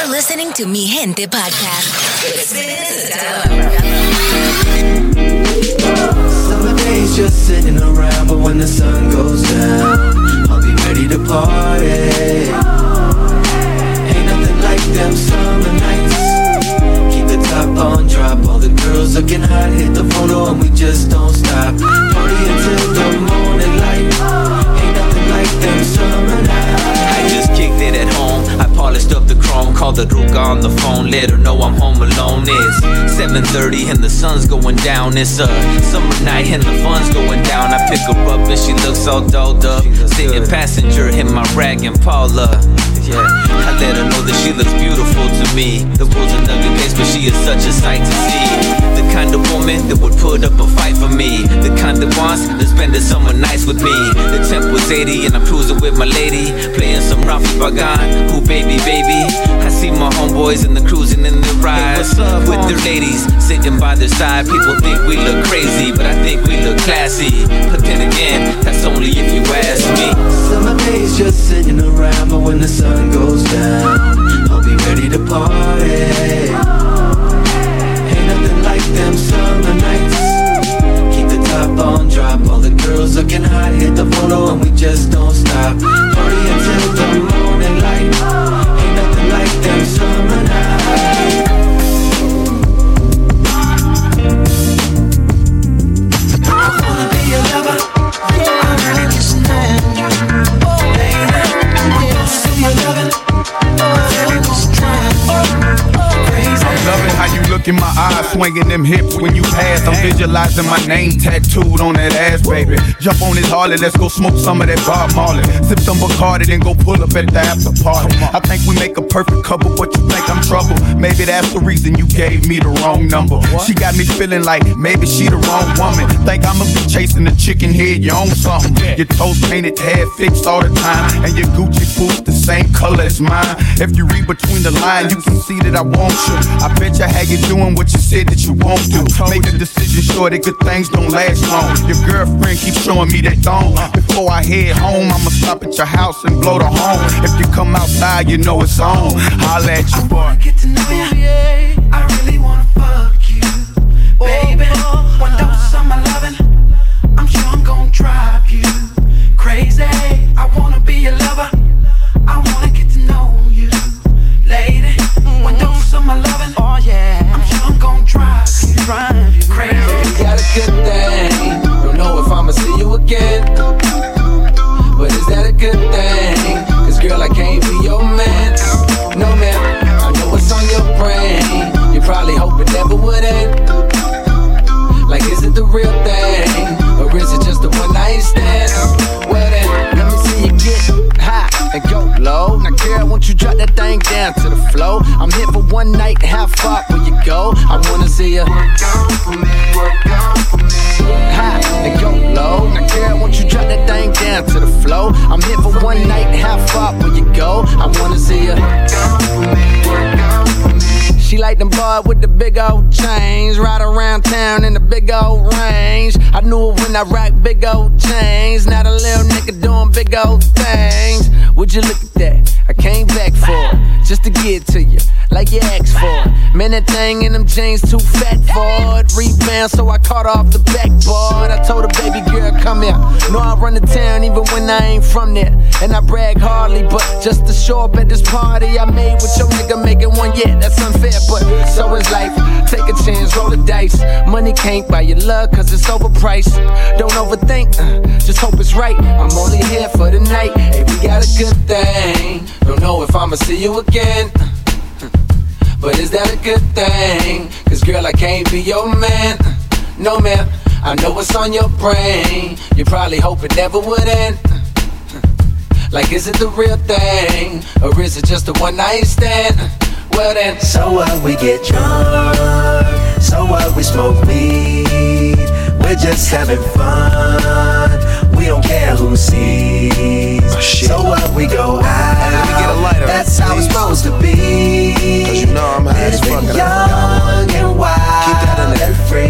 You're listening to Mi Gente podcast. Summer days just sitting around, but when the sun goes down, I'll be ready to party. Ain't nothing like them summer nights. Keep the top on drop, all the girls looking hot, hit the photo and we just don't stop. Party until the morning light. Like them summer nights. I just kicked it at home. I polished up the chrome, called the Ruka on the phone, let her know I'm home alone. It's 7:30 and the sun's going down. It's a summer night and the fun's going down. I pick her up and she looks all dolled up, sitting passenger in my rag and Paula. Yeah, I let her know that she looks beautiful to me. The world's an ugly place, but she is such a sight to see. The kind of woman that would put up a fight for me. The kind that wants to spend the summer nights with me. The temp was 80 and I'm cruising with my lady, playing some Ralfi Pagan. Who baby, baby? I see my homeboys and the cruising in the ride with their ladies sitting by their side. People think we look crazy, but I think we look classy. But then again, that's only if you ask me. Summer days just sitting around, but when the sun goes down, I'll be ready to party. Looking hot, hit the photo and we just don't stop. Party until the morning light. Ain't nothing like them in my eyes, swinging them hips when you pass. I'm visualizing my name tattooed on that ass, baby. Jump on this Harley, let's go smoke some of that Bob Marley. Sip some Bacardi, then go pull up at the after party. I think we make a perfect couple, but you think I'm trouble. Maybe that's the reason you gave me the wrong number. She got me feeling like maybe she the wrong woman. Think I'ma be chasing the chicken head, you own something. Your toes painted, hair fixed all the time, and your Gucci boots the same color as mine. If you read between the lines, you can see that I want you. I bet you how you doing what you said that you won't do. Make a decision sure that good things don't last long. Your girlfriend keeps showing me that thong. Before I head home, I'ma stop at your house and blow the horn. If you come outside, you know it's on. Holla at your boy. One night, how far will you go? I wanna see you high and go low. Now, girl, won't you drop that thing down to the flow? I'm here for one night, how far will you go? I wanna see you. She like them boy with the big old chains, ride around town in the big old range. I knew it when I rock big old chains. Now the little nigga doing big old things. Would you look at that? I came back for it, just to get to you, like you asked for. Man, that thing in them jeans too fat for it. Rebound, so I caught off the backboard. I told her, baby girl, come here. Know I run the town even when I ain't from there. And I brag hardly, but just to show up at this party I made with your nigga making one, yeah, that's unfair, but so is life. Take a chance, roll the dice. Money can't buy your love, cause it's overpriced. Don't overthink, uh, just hope it's right. I'm only here for the night. Hey, we got a good thing. Don't know if I'ma see you again. But is that a good thing? Cause girl, I can't be your man. No, man. I know what's on your brain. You probably hope it never would end. Like, is it the real thing? Or is it just a one night stand? Well, then. So what? We get drunk. So what? We smoke weed. We're just having fun. We don't care who sees. Oh, so what? We go out. Let me get a lighter, That's how it's please. supposed to be. Cause you know I'm high as fuck and young and wild Keep that in there. and free.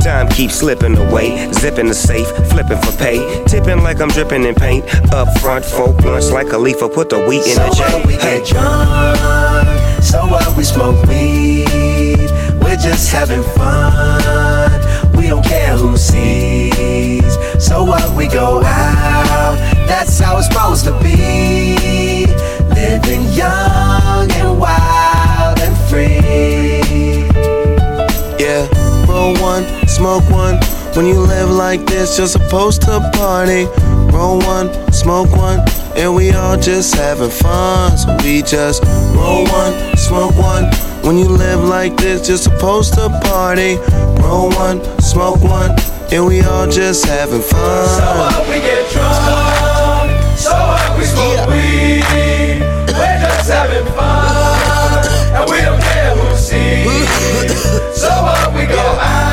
Time keeps slipping away. Zipping the safe, flipping for pay. Tipping like I'm dripping in paint. Up front, folk blunts like a leaf, put the wheat in so the J. we hey. get drunk, so what we smoke weed. We're just having fun. We don't care who sees. So what we go out, that's how it's supposed to be. Living young and wild and free. Yeah, roll one, smoke one. When you live like this, you're supposed to party. Roll one, smoke one, and we all just having fun. So we just roll one, smoke one. When you live like this, you're supposed to party. Roll one, smoke one, and we all just having fun. So what we get drunk, so what we smoke yeah. weed. We're just having fun, and we don't care who sees. So what we go out,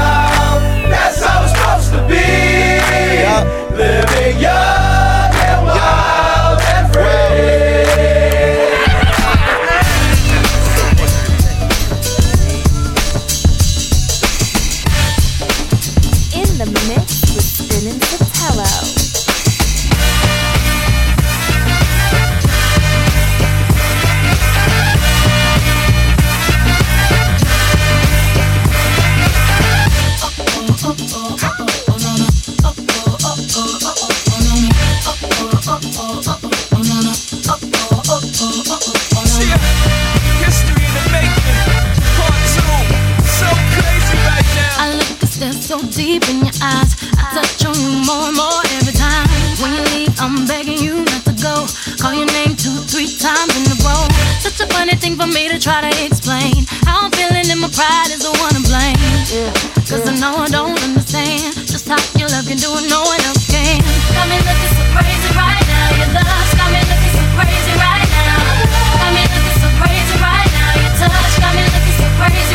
Call your name two, three times in a row. Such a funny thing for me to try to explain. How I'm feeling and my pride is the one to blame. Cause. I know I don't understand just how your love can do it no one else can. Got me looking so crazy right now. Your love. Got me looking so crazy right now. Your touch got me looking so crazy.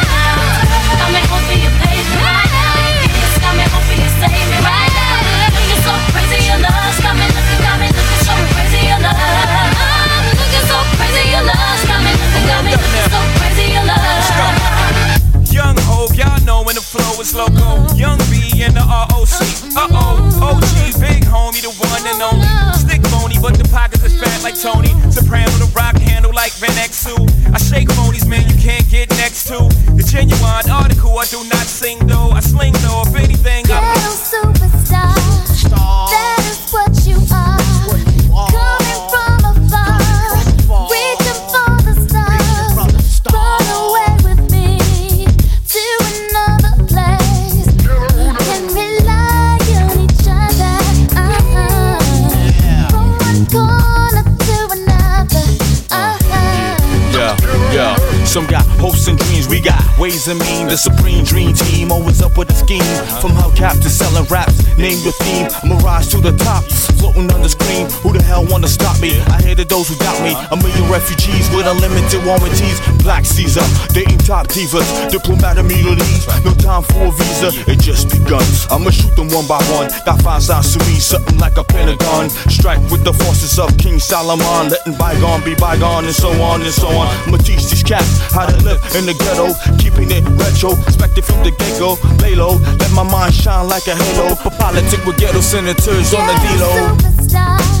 The supreme dream team, always up with a scheme. From hubcap to selling raps, name your theme. Mirage to the top, floating on the screen. Who the hell wanna stop me? I hated those who doubt me. Uh-huh. A million refugees with unlimited warranties. Black Caesar, dating top divas, Diplomatic immunities. No time for a visa, it just begun. I'ma shoot them one by one. Got five sides to me, something like a pentagon. Strike with the forces of King Solomon, letting bygone be bygone, and so on and so on. I'ma teach these cats how to live in the ghetto, keeping it retro. Expected from the get go, lay low, let my mind shine like a halo. For politics with ghetto senators on the D-Lo.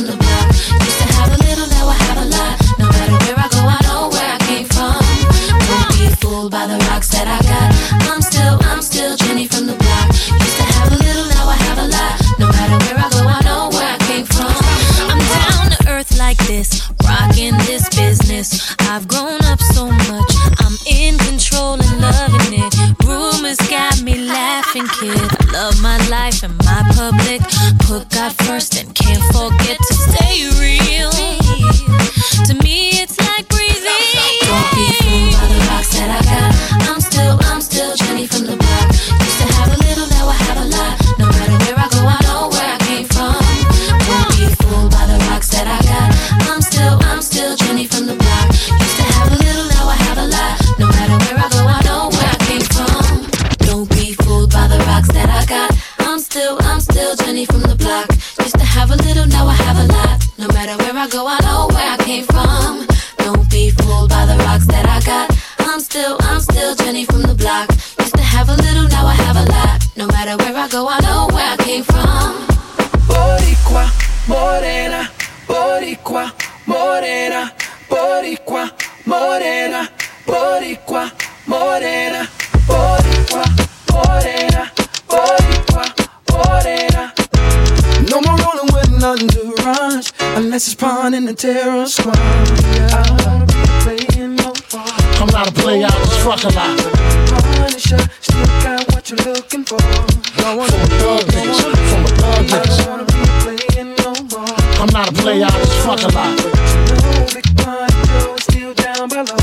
I'm still, I'm still Jenny from the block. Used to have a little, now I have a lot. No matter where I go, I know where I came from. Don't be fooled by the rocks that I got. I'm still, I'm still Jenny from the block. Used to have a little, now I have a lot. No matter where I go, I know where I came from. Boricua, morena, boricua, morena, boricua, morena, boricua, morena, boricua, morena, boricua, morena. No more rolling with nothing to rush, unless it's pawn in the terror squad. I don't wanna be playing no ball. I'm not a player, I just fuck a lot. Punisher, still got what you're looking for. Don't wanna From thug niggas, from a thug I don't wanna be playing no ball. I'm not a player, I just fuck a lot. No big pun, still down below.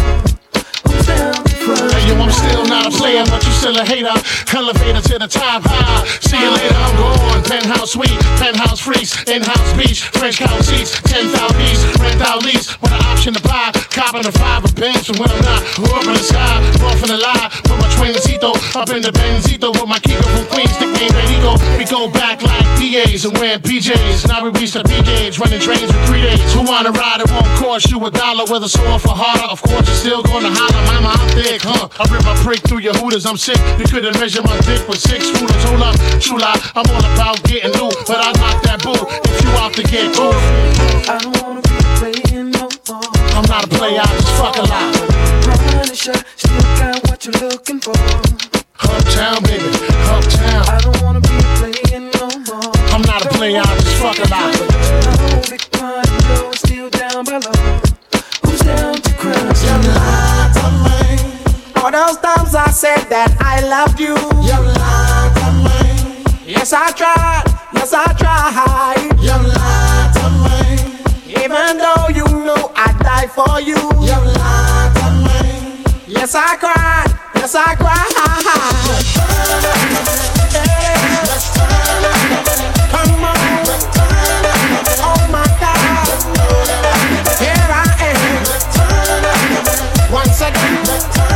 Who's down? Hey, yo, I'm still not a player, but still a hater. Elevator to the top, high. See you later, I'm gone. Penthouse suite, penthouse freaks, in-house beach, French couch seats, 10,000 east, rent out lease, with an option to buy. Copping a five of bench, and when I'm not, up in the sky, off in the lie. Put my twincito up in the Benzito with my Kiko from Queens, nickname Benito. We go back like DAs and wearing PJs. Now we reach the P gauge, running trains for three days. Who wanna ride? It won't cost you a dollar, whether sore for harder. Of course, you're still gonna holler, mama, I'm thick, huh? I rip my prick through your hooters, I'm sick. You couldn't measure my dick with six rulers. Hold up, true lie, I'm all about getting loot, but I knock that boo if you out to get cool. I don't wanna be playing no more. I'm not a player, I just fuck a lot. Punisher, still got what you're looking for. Uptown, baby, uptown. I don't wanna be playing no more. I'm not a player, I just fuck a lot. All those times I said that I loved you. You lied to me. Yes, I tried. Yes, I tried. You lied to me. Even though you knew I'd die for you. You lied to me. Yes, I cried. Yes, I cried. Yeah. Come on. Oh my God. Here I am. Once again.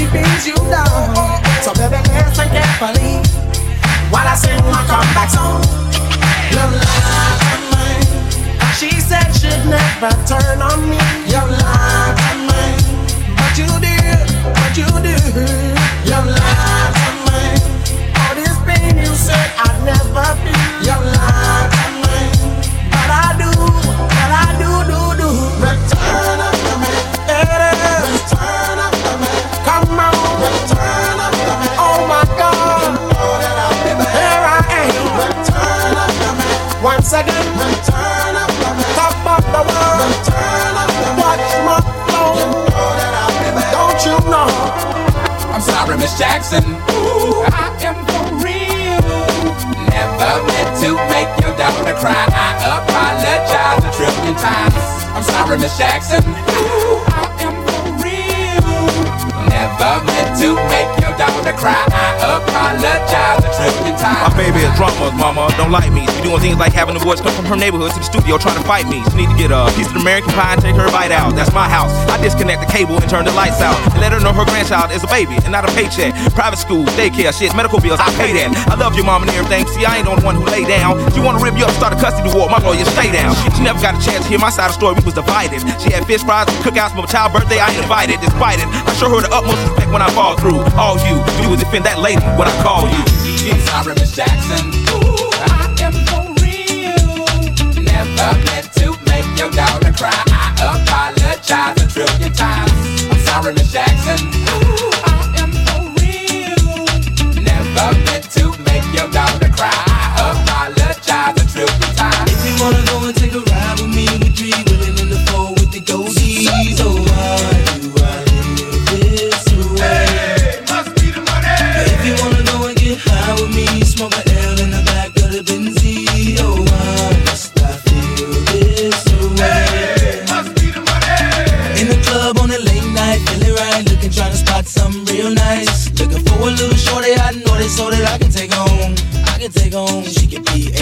All the you done. So baby, listen carefully while I sing my comeback song. You lied to me. She said she'd never turn on me. You lied to me. But you did, but you did. You lied to me. All this pain you said I'd never feel. You lied Once again. Return of the. Top of the world. Return of the. Watch my flow. Don't you know? I'm sorry, Miss Jackson. Ooh, I am for real. Never meant to make your daughter cry. I apologize a trillion times. I'm sorry, Miss Jackson. Ooh, I. Never meant to make cry. I. My baby is drama, mama, don't like me. She doing things like having the boys come from her neighborhood to the studio trying to fight me. She need to get a piece of American pie and take her bite out. That's my house. I disconnect the cable and turn the lights out. And let her know her grandchild is a baby and not a paycheck. Private school, daycare, shit, medical bills, I pay that. I love your mom and everything. See, I ain't the only one who lay down. She wanna rip you up, start a custody war. My lawyer, stay down. She never got a chance to hear my side of the story. We was divided. She had fish fries, cookouts for my child birthday. I invited. Despite it, I show her the utmost respect when I fall through. All you do is defend that lady when I call you. I'm sorry, Miss Jackson. Ooh, I am for real. Never meant to make your daughter cry. I apologize a trillion times. I'm sorry, Miss Jackson. Ooh,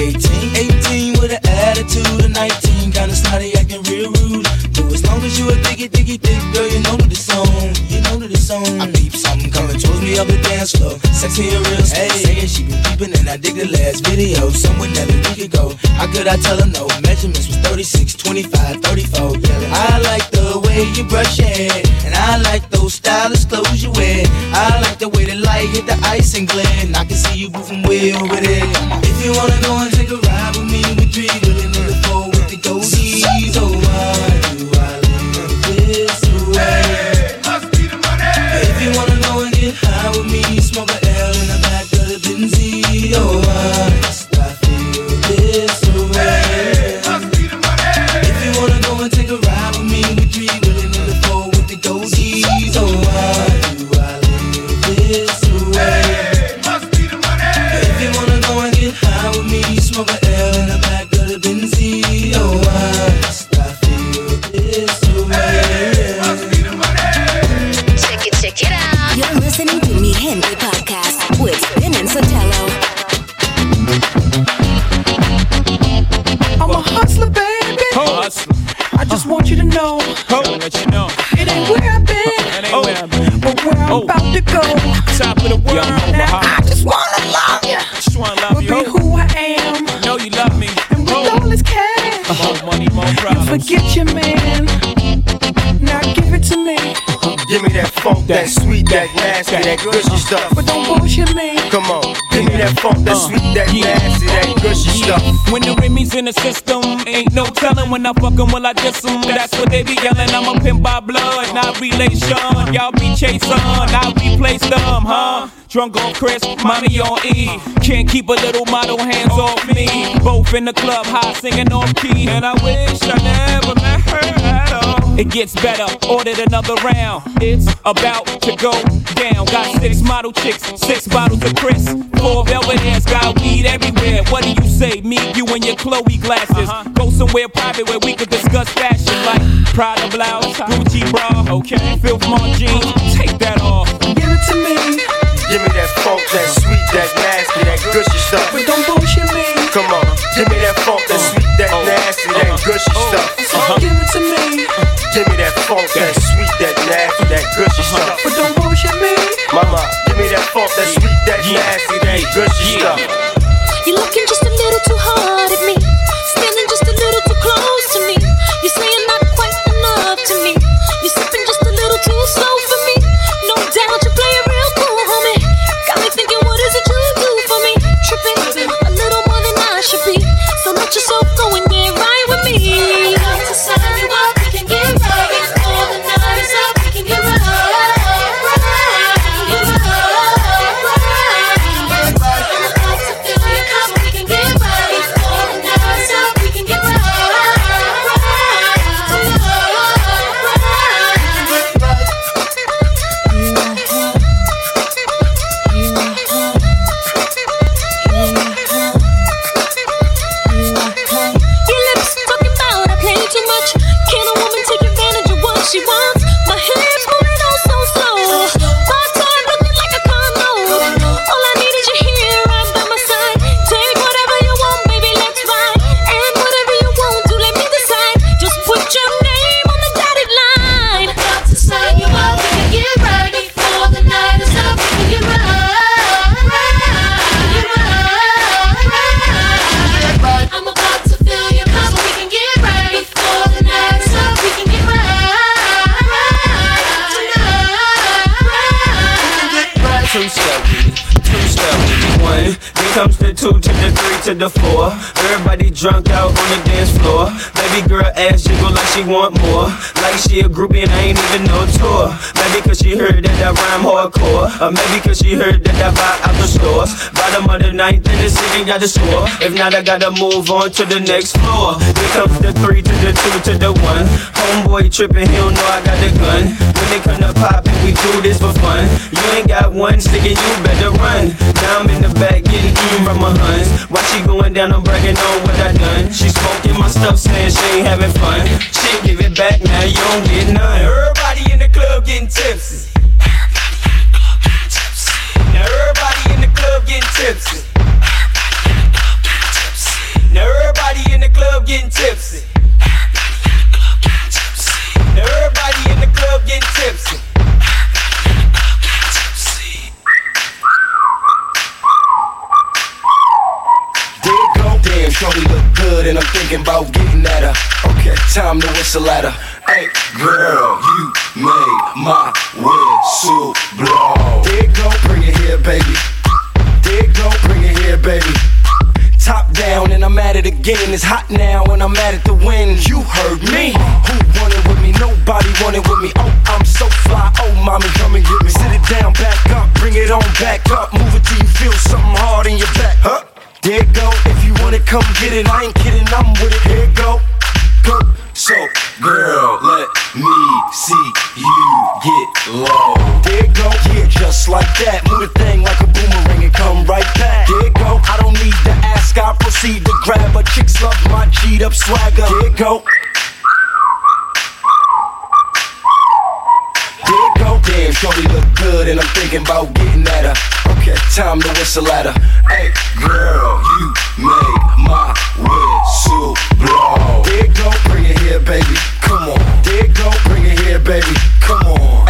18, 18 with an attitude of 19, kinda snotty, acting real rude. But as long as you a diggy, diggy, thick girl, you know that it's on. You know that it's on. I peep something coming towards me up the dance floor. Sexy and real slow. Saying she been peeping and I dig the last video. Someone that a week ago. How could I tell her no? Measurements was 36, 25, 34. Yeah, I like the way you brush your hair. And I like those stylish clothes you wear. I like the way the light hit the ice and. And I can see you moving way over there. If you wanna go and take a ride with me, we three I'm a hustler, baby. I just want you to know you know. it ain't where I'm about to go. Top of the world. Now I just wanna love you. Just wanna love you. Be who I am. Know you love me. And with all this cash, more money, more problems. forget your man. Now give it to me. Give me that funk, that sweet, that nasty, that gushy stuff. But don't bullshit me. Come on, give me that funk, that Uh, sweet, that nasty, that gushy stuff. When the Remy's in the system, ain't no telling when I fuck 'em, will I diss 'em? That's what they be yelling. I'm a pimp by blood, not relation. Y'all be chasing, I replace them, huh? Drunk on Chris, money on E. Can't keep a little model hands off me. Both in the club, high singing off key. And I wish I never met her at all. It gets better, ordered another round. It's about to go down. Got six model chicks, six bottles of Chris. Four velvet hands, got weed everywhere. What do you say? Me, you, and your Chloe glasses. Uh-huh. Go somewhere private where we could discuss fashion like Prada blouse, Gucci bra, okay? Filth Mon jeans, take that off. Give it to me. Give me that funk, that sweet, that nasty, that gushy stuff. But don't bullshit me. Come on, give me that that nasty, that gushy stuff. But don't bullshit me. Mama, give me that funk, that sweet, that nasty, that gushy stuff. To the four. Everybody drunk out on the dance floor. Baby girl ass jiggle like she want more. Like she a groupie and I ain't even no tour. Maybe cause she heard that I rhyme hardcore. Or maybe cause she heard that I buy out the stores. Bottom of the ninth in the city got the score. If not, I gotta move on to the next floor. Then comes the three to the two to the one. Homeboy tripping, he don't know I got the gun. When they come to poppin', we do this for fun. You ain't got one stick and you better run. Now I'm in the back getting eaten from my huns. Why she going down, I'm bragging on what I done. She smoking my stuff, saying she ain't having fun. She give it back, now you don't get none. Everybody in the club getting tipsy. Now everybody in the club getting tipsy. Everybody in the club getting tipsy. Now everybody in the club getting tipsy. You go. Damn, shorty look good, and I'm thinking about getting at her. Okay, time to whistle at her. Girl, you made my whistle blow. There go, bring it here, baby. There go, bring it here, baby. Top down, and I'm at it again. It's hot now, and I'm at it to win. You heard me. Who wanted with me? Nobody wanted with me. Oh, I'm so fly. Oh, mommy, come and get me. Sit it down, back up, bring it on back up. Move it till you feel something hard in your back. Huh? There you go. If you wanna come get it, I ain't kidding. I'm with it. Here you go. Go. So, girl, let me see you get low. There you go. Yeah, just like that. Move the thing like a boomerang and come right back. There you go. I don't need to ask. I proceed to grab her. Chicks love my G'd up swagger. There you go. There you go. Damn, shorty look good, and I'm thinking about getting at her. Okay, time to whistle at her. Hey, girl, you made my whistle blow. You go, bring it here, baby. Come on. You go, bring it here, baby. Come on.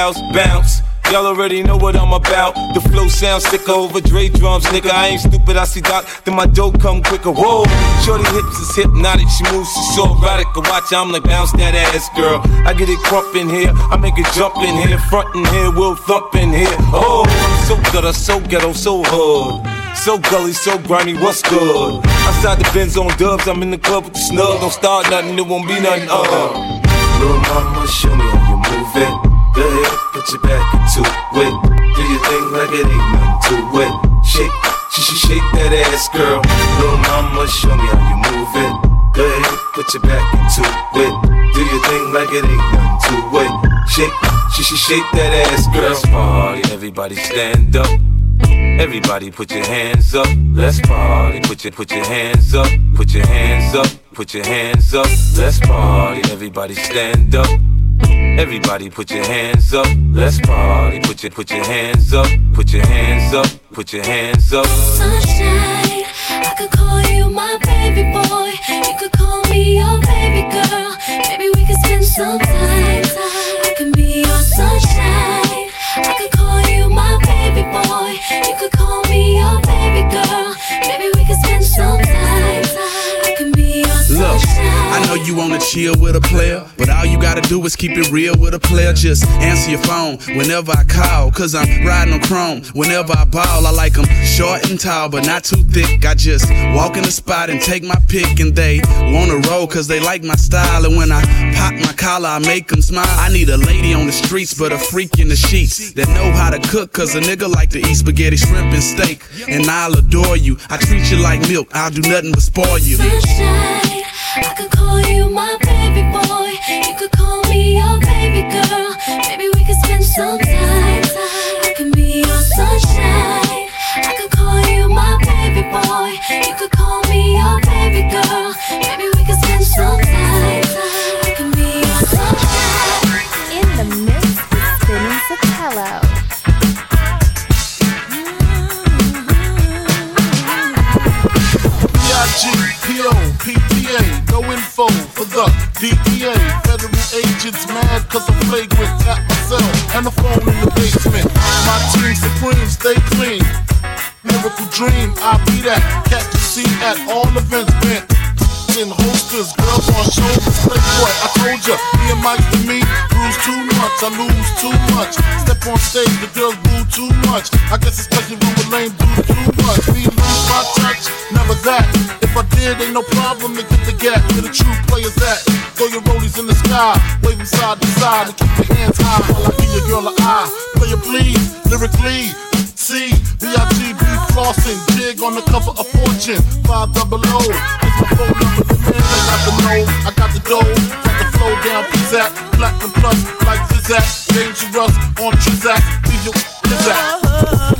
50 in the house, bounce. Y'all already know what I'm about. The flow sounds sicker over Dre drums, nigga. I ain't stupid, I see Doc, then my dough come quicker. Whoa, shorty hips is hypnotic, she moves, she's so erotic. I watch, I'm like bounce that ass, girl. I get it crump in here, I make it jump in here, front in here, we'll thump in here. Oh, so gutter, so ghetto, so hood. So gully, so grimy, what's good? Outside the Benz on dubs, I'm in the club with the snug. Don't start nothing, it won't be nothing, uh. Little mama, show me how you move it. Go ahead, put your back into it. Do your thing like it ain't nothing to it. Shake, sh sh shake that ass, girl. Little mama, show me how you move it. Go ahead, put your back into it. Do your thing like it ain't nothing to it. Shake, sh sh shake that ass, girl. Let's party, everybody stand up. Everybody put your hands up. Let's party. Put your put your hands up. Put your hands up. Put your hands up. Let's party. Everybody stand up. Everybody put your hands up. Let's party. Put your put your hands up. Put your hands up. Put your hands up. Sunshine, I could call you my baby boy. You could call me your baby girl. Maybe we could spend some time. You wanna chill with a player, but all you gotta do is keep it real with a player. Just answer your phone whenever I call, cause I'm riding on chrome. Whenever I ball, I like them short and tall, but not too thick. I just walk in the spot and take my pick, and they wanna roll cause they like my style. And when I pop my collar, I make them smile. I need a lady on the streets, but a freak in the sheets that know how to cook, cause a nigga like to eat spaghetti, shrimp, and steak. And I'll adore you. I treat you like milk, I'll do nothing but spoil you. Sunshine, I could call you my baby boy. You could call me your baby girl. Maybe we could spend some time. I can be your sunshine. I could call you my baby boy. You could the DEA. Federal agents mad cause I'm flagrant. Tap myself and the phone in the basement. My team supreme, stay clean. Miracle dream, I be that. Catch a seat at all events bent. In holsters, girls on shoulders, playboy. I told ya, me and Mike to me, lose too much, I lose too much. Step on stage, the girls boo too much. I guess it's cause you lame dudes too much. Me my touch, never that. If I did, ain't no problem. To get the gap. Where the true players at. Throw your rollies in the sky, wave them side to side, and keep your hands high. While I give your girl an eye. Play it please, lyrically. C, B-I-G-B flossing, jig on the cover of Fortune, 5 double O. It's my phone number, the man, I got the know, I got the dough, got the flow down, pizzazz, platinum plus, like Zizak, dangerous on Trizak, leave your Zizak.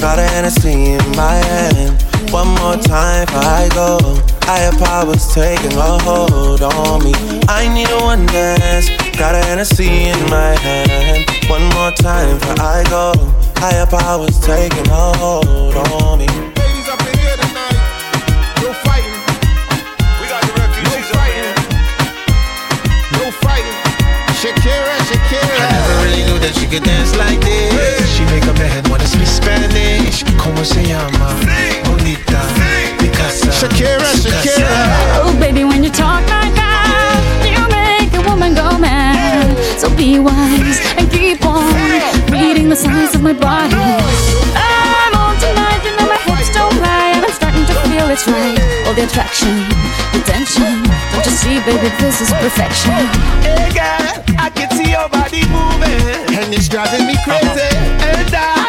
Got a Hennessy in my hand. One more time for I go. Higher powers taking a hold on me. I need a one dance. Got a Hennessy in my hand. One more time for I go. Higher powers taking a hold on me. Ladies up in here tonight. No fighting. We got the refugees no fighting. No fighting. Shakira, Shakira. I never really knew that she could dance like this. Spanish. Como se llama? Bonita. Picasa. Shakira, Shakira. Oh, baby, when you talk like that, you make a woman go mad. So be wise and keep on reading the signs of my body. I'm on tonight, you know my hips don't lie, and I'm starting to feel it's right. All the attraction, the tension. Don't you see, baby, this is perfection. Hey girl, I can see your body moving, and it's driving me crazy. And I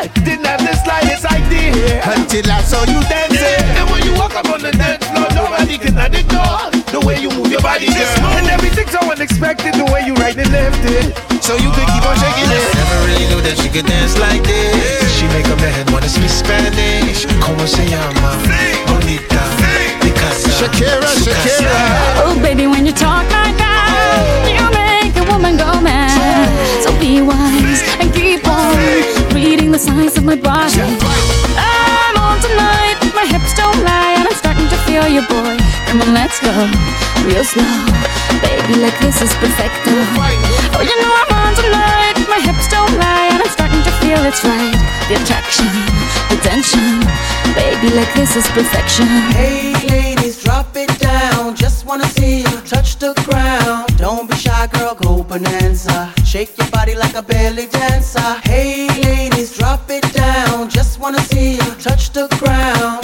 idea until I saw you dancing. And when you walk up on the dance floor, nobody can ignore the way you move your body, girl. And everything's so unexpected, the way you right and left it. So you could keep on shaking it. Never really knew that she could dance like this. She make up her head wanna speak Spanish. Como se llama? Bonita. Picasa. Shakira, Shakira. Oh, baby, when you talk like that, oh. you make a woman go mad. So be wise and keep on reading the signs of my body. Let's go, real slow, baby, like this is perfecto. Oh, you know I'm on tonight, my hips don't lie, and I'm starting to feel it's right. The attraction, the tension, baby, like this is perfection. Hey ladies, drop it down. Just wanna see you touch the ground. Don't be shy, girl, go bonanza. Shake your body like a belly dancer. Hey ladies, drop it down. Just wanna see you touch the ground.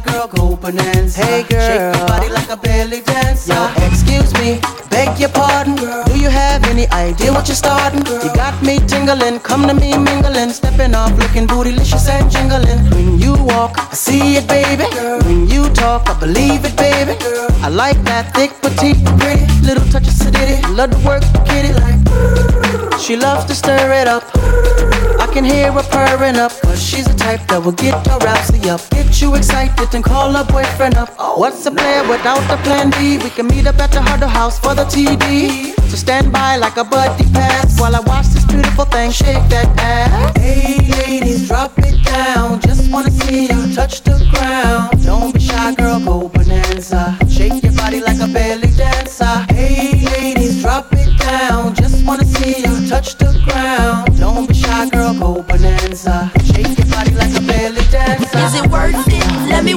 Don't be shy, girl, go bonanza. Hey girl, shake your body like a belly dancer. Yo, excuse me, beg your pardon, girl. Do you have any idea what you're starting? girl? You got me tingling, come to me mingling, stepping off, looking bootylicious and jingling. When you walk, I see it, baby. When you talk, I believe it, baby. Girl. I like that thick, petite, pretty, little touch of sedity. Love to work, kitty like. She loves to stir it up. Can hear her purring up, cause she's the type that will get her rousey up. Get you excited and call her boyfriend up. What's a player without a plan B? We can meet up at the Huddle House for the TD. So stand by like a buddy pass while I watch this beautiful thing shake that ass. Hey ladies, drop it down. Just wanna see you touch the ground.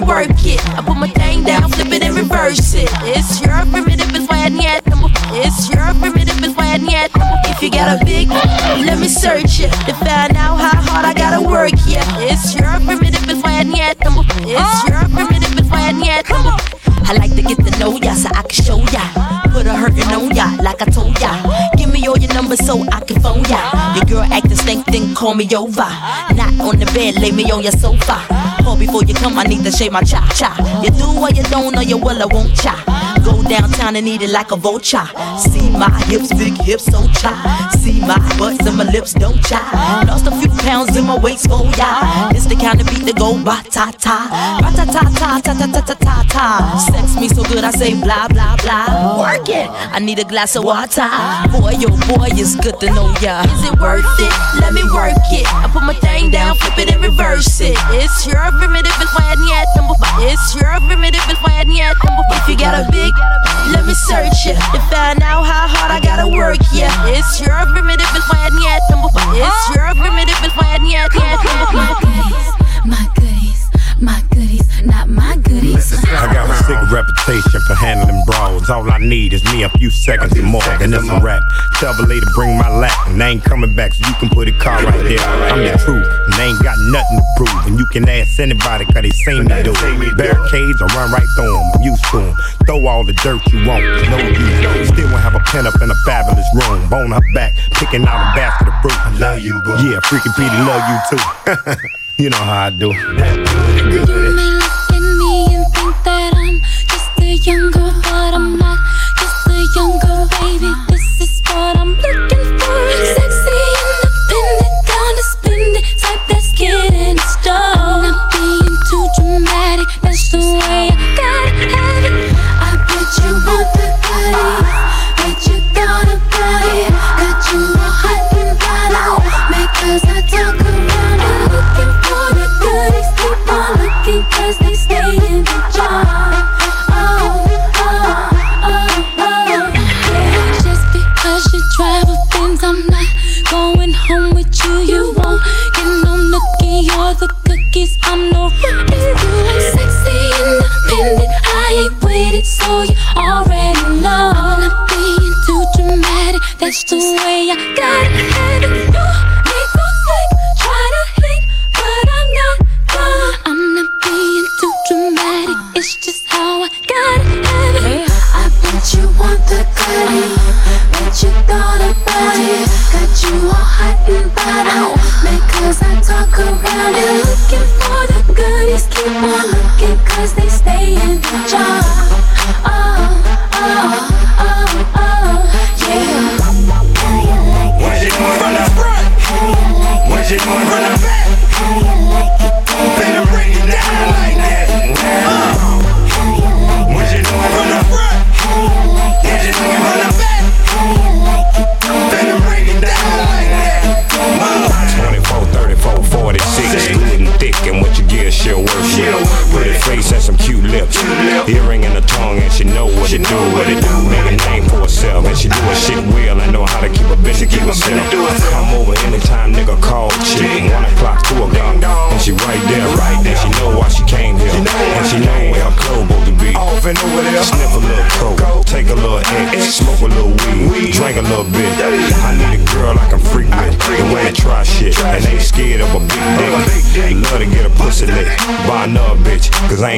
Work it. I put my thing down, flip it and reverse it. It's your primitive, it's why I need It's your primitive, it's why I need If you got a big, let me search it to find out how hard I gotta work. Yeah, it's your primitive, it's why I need It's your primitive, it's why I need I like to get to know ya so I can show ya. Put a hurtin' on ya like I told ya. Give me all your numbers so I can phone ya. Your girl acting stink, then call me over. Not on the bed, lay me on your sofa. Before you come, I need to shave my cha cha. You do what you don't, or you will, I won't cha. Go downtown and eat it like a vulture. See my hips, big hips, so chai. See my butts and my lips, don't chai. Lost a few pounds in my waist, oh yeah. It's the kind of beat that go ba ta ta, ba ta ta ta ta ta ta ta ta ta. Sex me so good I say blah blah blah. Work it. I need a glass of water. Boy, oh boy, it's good to know ya. Is it worth it? Let me work it. I put my thing down, flip it and reverse it. It's your primitive number five. It's your primitive number five. If you got a big, let me search it to find out how hard I gotta work. Yeah, it's your primitive and why yet. It's your primitive and why yet not my goodies. I got a sick reputation for handling brawls. All I need is me a few seconds or more, and it's a rap. Tell the lady bring my lap, and they ain't coming back, so you can put a car right there. I'm the truth, and they ain't got nothing to prove. And you can ask anybody, cause they seen me do it. Barricades, I run right through them, I'm used to them. Throw all the dirt you want, no use. Still won't have a pen up in a fabulous room. Bone her back, picking out a basket of fruit. I love you, boo. Yeah, Freaky Petey love you too. you know how I do. Look at me think that I'm just a young girl, but I'm not just a young girl, baby.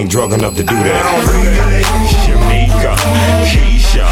Ain't drunk enough to do that. Shamika, Keisha,